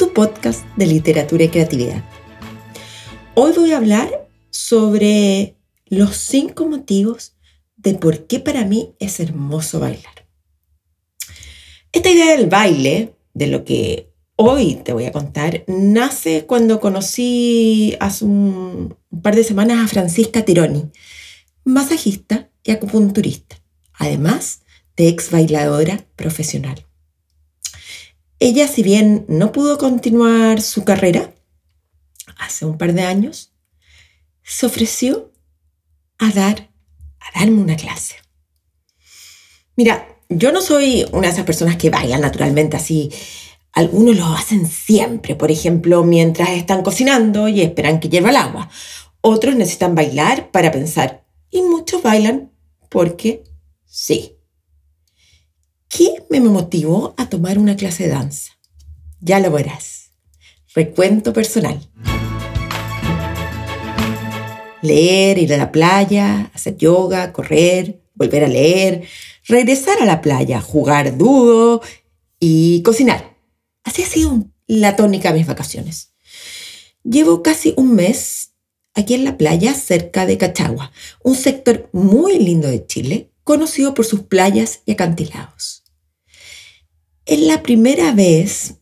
tu podcast de literatura y creatividad. Hoy voy a hablar sobre los cinco motivos de por qué para mí es hermoso bailar. Esta idea del baile, de lo que hoy te voy a contar nace cuando conocí hace un, par de semanas a Francisca Tironi, masajista y acupunturista, además de ex bailadora profesional. Ella, si bien no pudo continuar su carrera hace un par de años, se ofreció a dar, a darme una clase. Mira, yo no soy una de esas personas que bailan naturalmente así algunos lo hacen siempre, por ejemplo, mientras están cocinando y esperan que hierva el agua. Otros necesitan bailar para pensar. Y muchos bailan porque sí. ¿Qué me motivó a tomar una clase de danza? Ya lo verás. Recuento personal. Leer, ir a la playa, hacer yoga, correr, volver a leer, regresar a la playa, jugar dudo y cocinar. Así ha sido la tónica de mis vacaciones. Llevo casi un mes aquí en la playa cerca de Cachagua, un sector muy lindo de Chile, conocido por sus playas y acantilados. Es la primera vez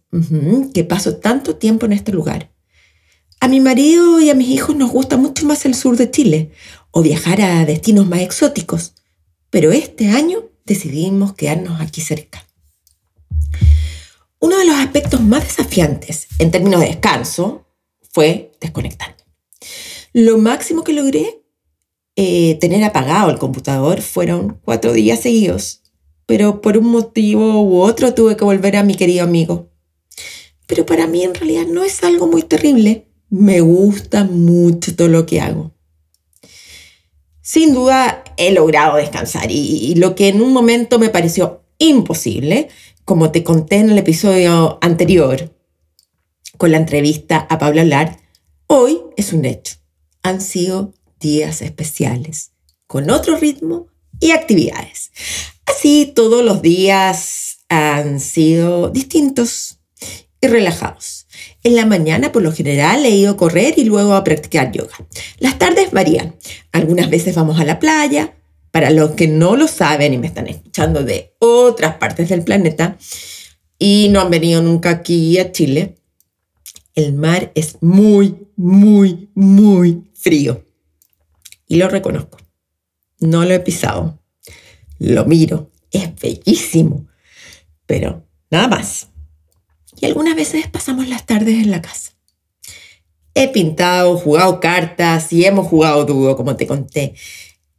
que paso tanto tiempo en este lugar. A mi marido y a mis hijos nos gusta mucho más el sur de Chile o viajar a destinos más exóticos, pero este año decidimos quedarnos aquí cerca. Uno de los aspectos más desafiantes en términos de descanso fue desconectar. Lo máximo que logré eh, tener apagado el computador fueron cuatro días seguidos, pero por un motivo u otro tuve que volver a mi querido amigo. Pero para mí en realidad no es algo muy terrible. Me gusta mucho todo lo que hago. Sin duda he logrado descansar y lo que en un momento me pareció imposible, como te conté en el episodio anterior con la entrevista a Pablo Alar, hoy es un hecho. Han sido días especiales, con otro ritmo y actividades. Así todos los días han sido distintos y relajados. En la mañana, por lo general, he ido a correr y luego a practicar yoga. Las tardes varían. Algunas veces vamos a la playa, para los que no lo saben y me están escuchando de otras partes del planeta y no han venido nunca aquí a Chile, el mar es muy, muy, muy frío. Y lo reconozco. No lo he pisado. Lo miro. Es bellísimo. Pero nada más. Y algunas veces pasamos las tardes en la casa. He pintado, jugado cartas y hemos jugado dúo, como te conté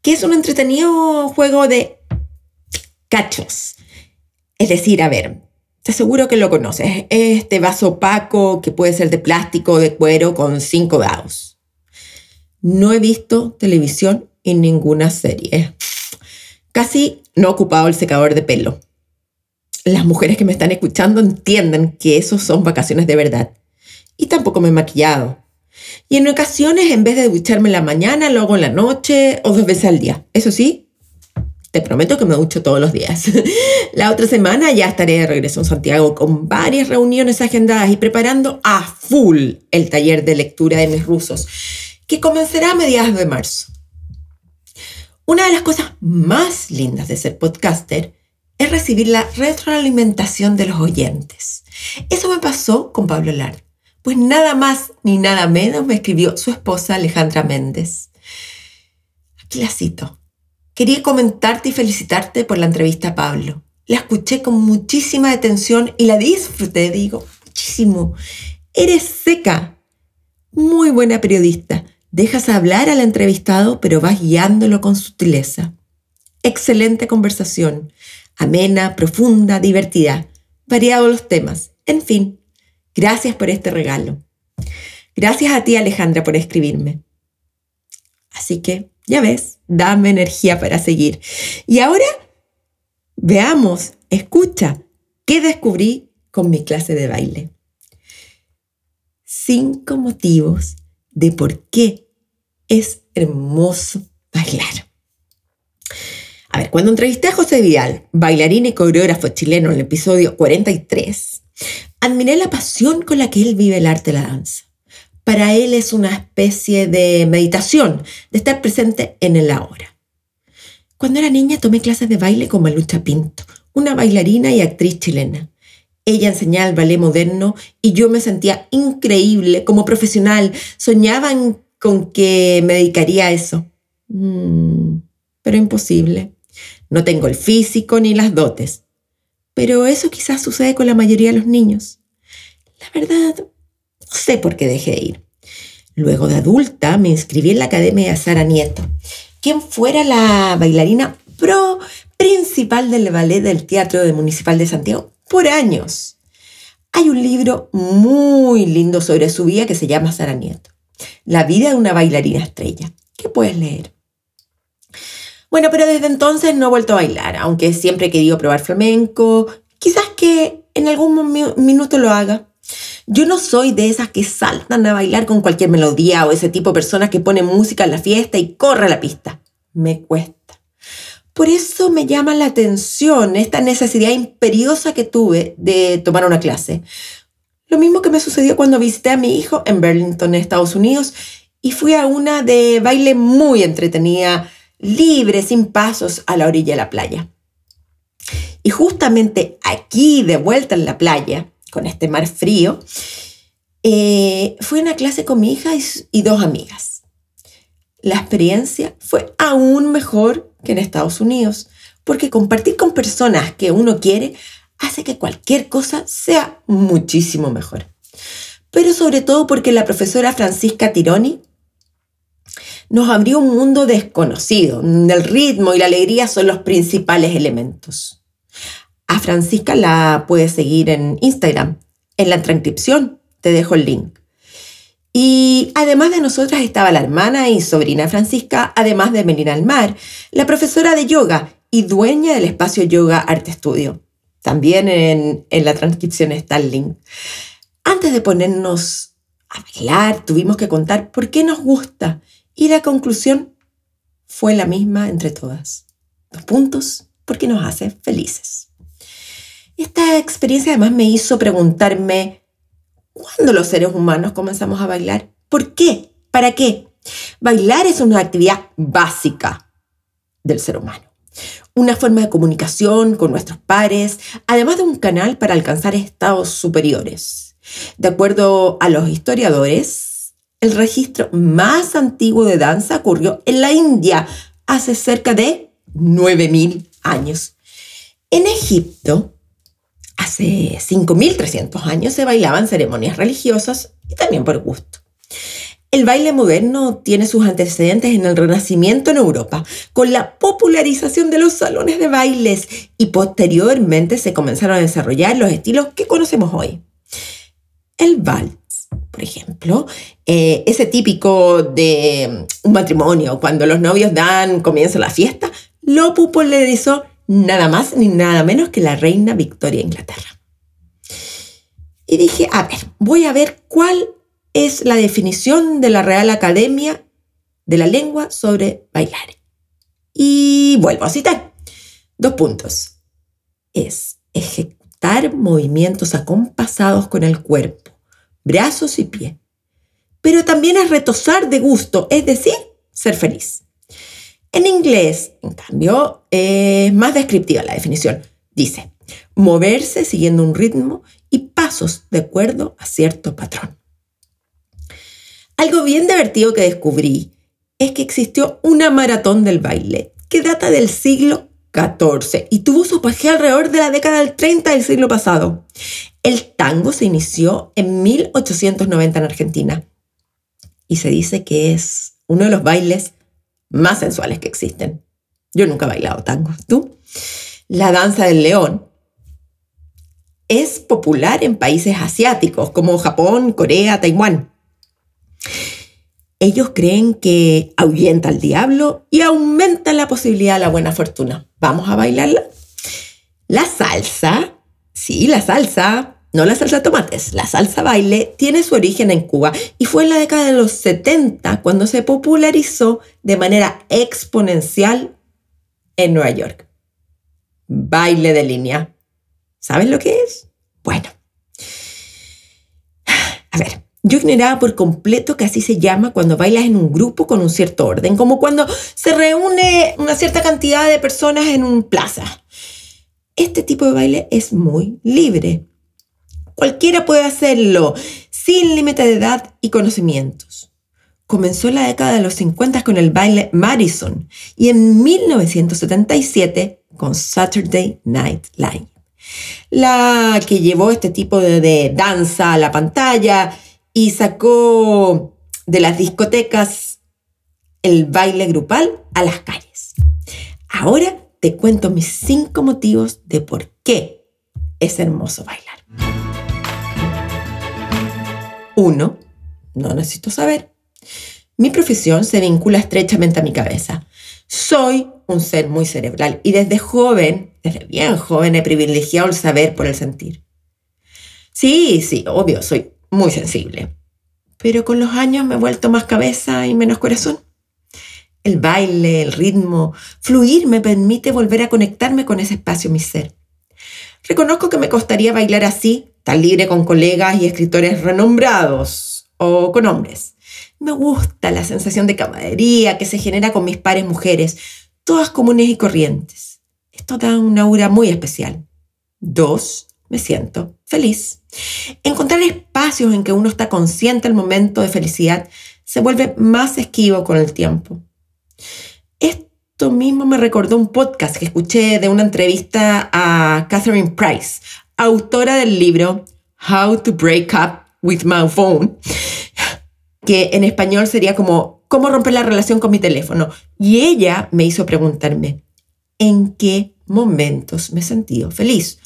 que es un entretenido juego de cachos. Es decir, a ver, te aseguro que lo conoces. Este vaso opaco que puede ser de plástico o de cuero con cinco dados. No he visto televisión en ninguna serie. Casi no he ocupado el secador de pelo. Las mujeres que me están escuchando entienden que esos son vacaciones de verdad. Y tampoco me he maquillado. Y en ocasiones, en vez de ducharme en la mañana, lo hago en la noche o dos veces al día. Eso sí, te prometo que me ducho todos los días. la otra semana ya estaré de regreso en Santiago con varias reuniones agendadas y preparando a full el taller de lectura de mis rusos, que comenzará a mediados de marzo. Una de las cosas más lindas de ser podcaster es recibir la retroalimentación de los oyentes. Eso me pasó con Pablo Lard. Pues nada más ni nada menos me escribió su esposa Alejandra Méndez. Aquí la cito. Quería comentarte y felicitarte por la entrevista a Pablo. La escuché con muchísima atención y la disfruté, digo, muchísimo. Eres seca. Muy buena periodista. Dejas hablar al entrevistado, pero vas guiándolo con sutileza. Excelente conversación. Amena, profunda, divertida. Variados los temas. En fin, Gracias por este regalo. Gracias a ti Alejandra por escribirme. Así que, ya ves, dame energía para seguir. Y ahora, veamos, escucha, ¿qué descubrí con mi clase de baile? Cinco motivos de por qué es hermoso bailar. A ver, cuando entrevisté a José Vidal, bailarín y coreógrafo chileno en el episodio 43, admiré la pasión con la que él vive el arte de la danza. Para él es una especie de meditación, de estar presente en el ahora. Cuando era niña tomé clases de baile con Malucha Pinto, una bailarina y actriz chilena. Ella enseñaba el ballet moderno y yo me sentía increíble como profesional. Soñaba con que me dedicaría a eso. Mm, pero imposible. No tengo el físico ni las dotes. Pero eso quizás sucede con la mayoría de los niños. La verdad, no sé por qué dejé de ir. Luego de adulta me inscribí en la Academia de Sara Nieto, quien fuera la bailarina pro principal del ballet del Teatro Municipal de Santiago por años. Hay un libro muy lindo sobre su vida que se llama Sara Nieto, La vida de una bailarina estrella, ¿Qué puedes leer. Bueno, pero desde entonces no he vuelto a bailar, aunque siempre he querido probar flamenco. Quizás que en algún minuto lo haga. Yo no soy de esas que saltan a bailar con cualquier melodía o ese tipo de personas que ponen música en la fiesta y corre a la pista. Me cuesta. Por eso me llama la atención esta necesidad imperiosa que tuve de tomar una clase. Lo mismo que me sucedió cuando visité a mi hijo en Burlington, Estados Unidos, y fui a una de baile muy entretenida libre, sin pasos, a la orilla de la playa. Y justamente aquí, de vuelta en la playa, con este mar frío, eh, fui a una clase con mi hija y, y dos amigas. La experiencia fue aún mejor que en Estados Unidos, porque compartir con personas que uno quiere hace que cualquier cosa sea muchísimo mejor. Pero sobre todo porque la profesora Francisca Tironi nos abrió un mundo desconocido. El ritmo y la alegría son los principales elementos. A Francisca la puedes seguir en Instagram. En la transcripción te dejo el link. Y además de nosotras estaba la hermana y sobrina Francisca, además de Melina Almar, la profesora de yoga y dueña del espacio Yoga Arte Estudio. También en, la transcripción está el link. Antes de ponernos a bailar, tuvimos que contar por qué nos gusta y la conclusión fue la misma entre todas. Dos puntos, porque nos hace felices. Esta experiencia además me hizo preguntarme, ¿cuándo los seres humanos comenzamos a bailar? ¿Por qué? ¿Para qué? Bailar es una actividad básica del ser humano. Una forma de comunicación con nuestros pares, además de un canal para alcanzar estados superiores. De acuerdo a los historiadores, el registro más antiguo de danza ocurrió en la India hace cerca de 9.000 años. En Egipto, hace 5.300 años se bailaban ceremonias religiosas y también por gusto. El baile moderno tiene sus antecedentes en el Renacimiento en Europa, con la popularización de los salones de bailes y posteriormente se comenzaron a desarrollar los estilos que conocemos hoy. El vals por ejemplo, eh, ese típico de un matrimonio, cuando los novios dan comienzo a la fiesta, lo popularizó nada más ni nada menos que la reina Victoria Inglaterra. Y dije, a ver, voy a ver cuál es la definición de la Real Academia de la Lengua sobre bailar. Y vuelvo a citar. Dos puntos. Es ejecutar movimientos acompasados con el cuerpo brazos y pie. Pero también es retosar de gusto, es decir, ser feliz. En inglés, en cambio, es más descriptiva la definición. Dice, moverse siguiendo un ritmo y pasos de acuerdo a cierto patrón. Algo bien divertido que descubrí es que existió una maratón del baile que data del siglo XIV y tuvo su apogeo alrededor de la década del 30 del siglo pasado. El tango se inició en 1890 en Argentina y se dice que es uno de los bailes más sensuales que existen. Yo nunca he bailado tango, ¿tú? La danza del león es popular en países asiáticos como Japón, Corea, Taiwán. Ellos creen que ahuyenta al diablo y aumenta la posibilidad de la buena fortuna. ¿Vamos a bailarla? La salsa, sí, la salsa, no la salsa de tomates, la salsa baile tiene su origen en Cuba y fue en la década de los 70 cuando se popularizó de manera exponencial en Nueva York. Baile de línea. ¿Saben lo que es? Bueno. A ver, yo ignoraba por completo que así se llama cuando bailas en un grupo con un cierto orden, como cuando se reúne una cierta cantidad de personas en un plaza. Este tipo de baile es muy libre. Cualquiera puede hacerlo, sin límite de edad y conocimientos. Comenzó en la década de los 50 con el baile Madison y en 1977 con Saturday Night Live. La que llevó este tipo de, de danza a la pantalla y sacó de las discotecas el baile grupal a las calles. Ahora te cuento mis cinco motivos de por qué es hermoso bailar. Uno, no necesito saber. Mi profesión se vincula estrechamente a mi cabeza. Soy un ser muy cerebral y desde joven, desde bien joven, he privilegiado el saber por el sentir. Sí, sí, obvio, soy muy sensible. Pero con los años me he vuelto más cabeza y menos corazón. El baile, el ritmo, fluir me permite volver a conectarme con ese espacio mi ser. Reconozco que me costaría bailar así, libre con colegas y escritores renombrados o con hombres. Me gusta la sensación de camaradería que se genera con mis pares mujeres, todas comunes y corrientes. Esto da una aura muy especial. Dos, me siento feliz. Encontrar espacios en que uno está consciente del momento de felicidad se vuelve más esquivo con el tiempo. Esto mismo me recordó un podcast que escuché de una entrevista a Catherine Price, autora del libro How to Break Up with My Phone, que en español sería como ¿Cómo romper la relación con mi teléfono? Y ella me hizo preguntarme, ¿en qué momentos me he sentido feliz?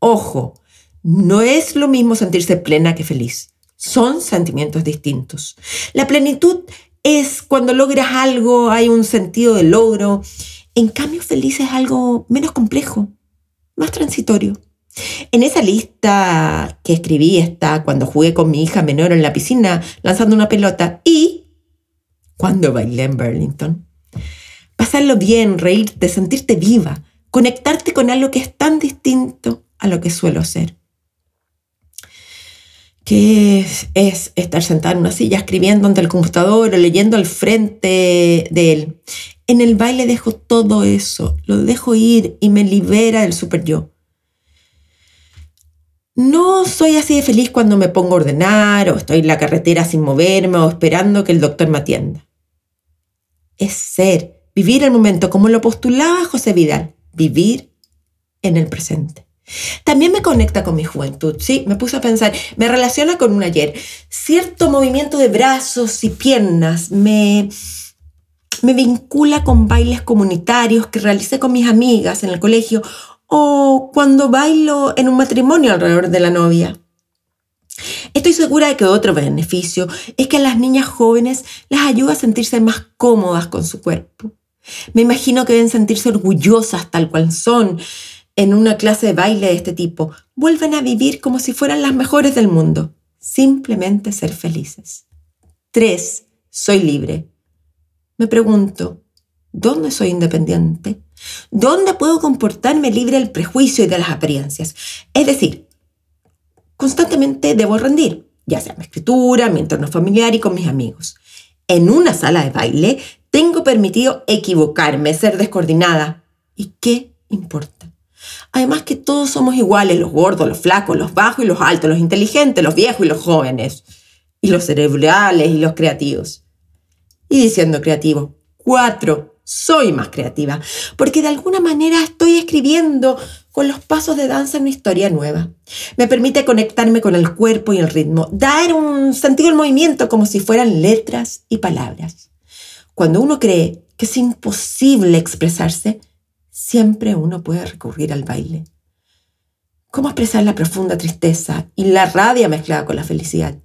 Ojo, no es lo mismo sentirse plena que feliz. Son sentimientos distintos. La plenitud es cuando logras algo, hay un sentido de logro. En cambio, feliz es algo menos complejo, más transitorio. En esa lista que escribí está cuando jugué con mi hija menor en la piscina lanzando una pelota y cuando bailé en Burlington. Pasarlo bien, reírte, sentirte viva, conectarte con algo que es tan distinto a lo que suelo ser. ¿Qué es, estar sentada en una silla escribiendo ante el computador o leyendo al frente de él? En el baile dejo todo eso, lo dejo ir y me libera del super yo. No soy así de feliz cuando me pongo a ordenar o estoy en la carretera sin moverme o esperando que el doctor me atienda. Es ser, vivir el momento como lo postulaba José Vidal, vivir en el presente. También me conecta con mi juventud, ¿sí? Me puse a pensar, me relaciona con un ayer. Cierto movimiento de brazos y piernas me, me vincula con bailes comunitarios que realicé con mis amigas en el colegio o cuando bailo en un matrimonio alrededor de la novia. Estoy segura de que otro beneficio es que a las niñas jóvenes les ayuda a sentirse más cómodas con su cuerpo. Me imagino que deben sentirse orgullosas tal cual son, en una clase de baile de este tipo, vuelven a vivir como si fueran las mejores del mundo. Simplemente ser felices. 3. Soy libre. Me pregunto, ¿dónde soy independiente? ¿Dónde puedo comportarme libre del prejuicio y de las apariencias? Es decir, constantemente debo rendir, ya sea en mi escritura, mi entorno familiar y con mis amigos. En una sala de baile tengo permitido equivocarme, ser descoordinada. ¿Y qué importa? Además que todos somos iguales, los gordos, los flacos, los bajos y los altos, los inteligentes, los viejos y los jóvenes, y los cerebrales y los creativos. Y diciendo creativo, cuatro, soy más creativa, porque de alguna manera estoy escribiendo con los pasos de danza una historia nueva. Me permite conectarme con el cuerpo y el ritmo, dar un sentido al movimiento como si fueran letras y palabras. Cuando uno cree que es imposible expresarse, siempre uno puede recurrir al baile. ¿Cómo expresar la profunda tristeza y la rabia mezclada con la felicidad?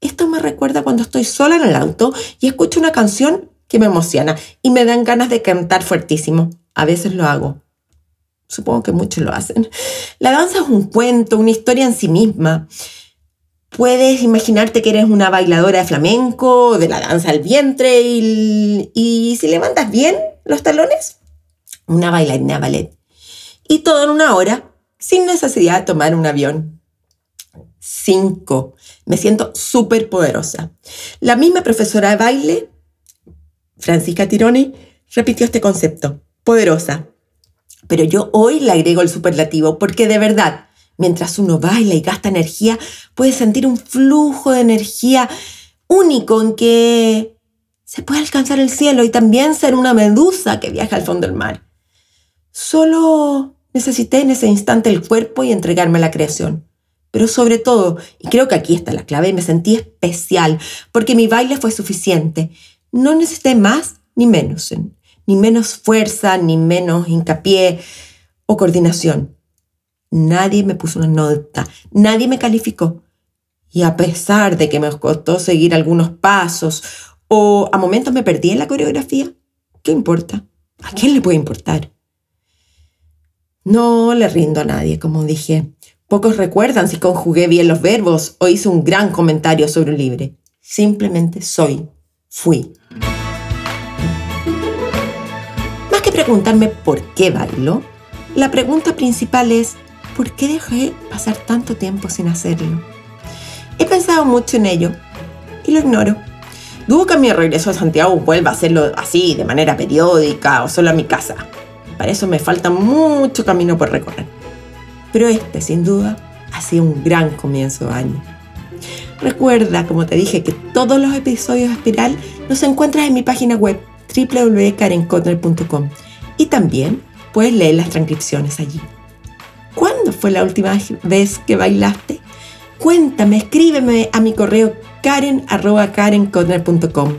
Esto me recuerda cuando estoy sola en el auto y escucho una canción que me emociona y me dan ganas de cantar fuertísimo. A veces lo hago. Supongo que muchos lo hacen. La danza es un cuento, una historia en sí misma. Puedes imaginarte que eres una bailadora de flamenco, de la danza al vientre y, y si levantas bien los talones, una bailarina ballet. Y todo en una hora, sin necesidad de tomar un avión. 5. Me siento súper poderosa. La misma profesora de baile, Francisca Tironi, repitió este concepto, poderosa. Pero yo hoy le agrego el superlativo porque de verdad, mientras uno baila y gasta energía, puedes sentir un flujo de energía único en que se puede alcanzar el cielo y también ser una medusa que viaja al fondo del mar. Solo necesité en ese instante el cuerpo y entregarme a la creación. Pero sobre todo, y creo que aquí está la clave, me sentí especial porque mi baile fue suficiente. No necesité más ni menos, ni menos fuerza, ni menos hincapié o coordinación. Nadie me puso una nota, nadie me calificó. Y a pesar de que me costó seguir algunos pasos o a momentos me perdí en la coreografía, ¿qué importa? ¿A quién le puede importar? No le rindo a nadie, como dije. Pocos recuerdan si conjugué bien los verbos o hice un gran comentario sobre un libro. Simplemente soy, fui. Preguntarme por qué bailo, la pregunta principal es ¿por qué dejé pasar tanto tiempo sin hacerlo? He pensado mucho en ello y lo ignoro. Dudo que mi regreso a Santiago vuelva a hacerlo así, de manera periódica o solo a mi casa. Para eso me falta mucho camino por recorrer pero este sin duda ha sido un gran comienzo de año. Recuerda, como te dije, que todos los episodios de Espiral los encuentras en mi página web www.karenkotner.com y también puedes leer las transcripciones allí. ¿Cuándo fue la última vez que bailaste? Cuéntame, escríbeme a mi correo karen.karenkotner.com.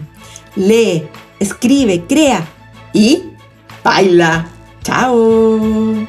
Lee, escribe, crea y baila. ¡Chao!